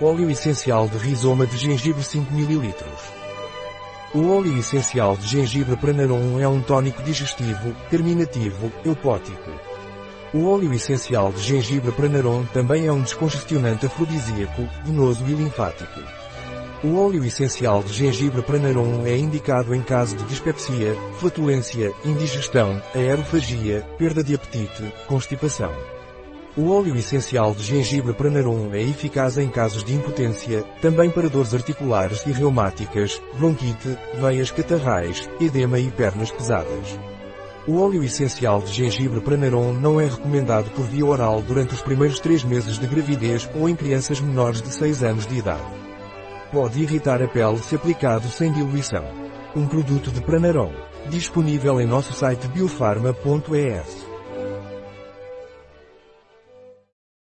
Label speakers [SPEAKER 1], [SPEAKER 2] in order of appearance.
[SPEAKER 1] Óleo essencial de rizoma de gengibre 5 ml. O óleo essencial de gengibre Pranarum é um tônico digestivo, terminativo, eupótico. O óleo essencial de gengibre Pranarum também é um descongestionante afrodisíaco, venoso e linfático. O óleo essencial de gengibre Pranarum é indicado em caso de dispepsia, flatulência, indigestão, aerofagia, perda de apetite, constipação. O óleo essencial de gengibre Pranarum é eficaz em casos de impotência, também para dores articulares e reumáticas, bronquite, veias catarrais, edema e pernas pesadas. O óleo essencial de gengibre Pranarum não é recomendado por via oral durante os primeiros três meses de gravidez ou em crianças menores de 6 anos de idade. Pode irritar a pele se aplicado sem diluição. Um produto de Pranarum, disponível em nosso site biofarma.es.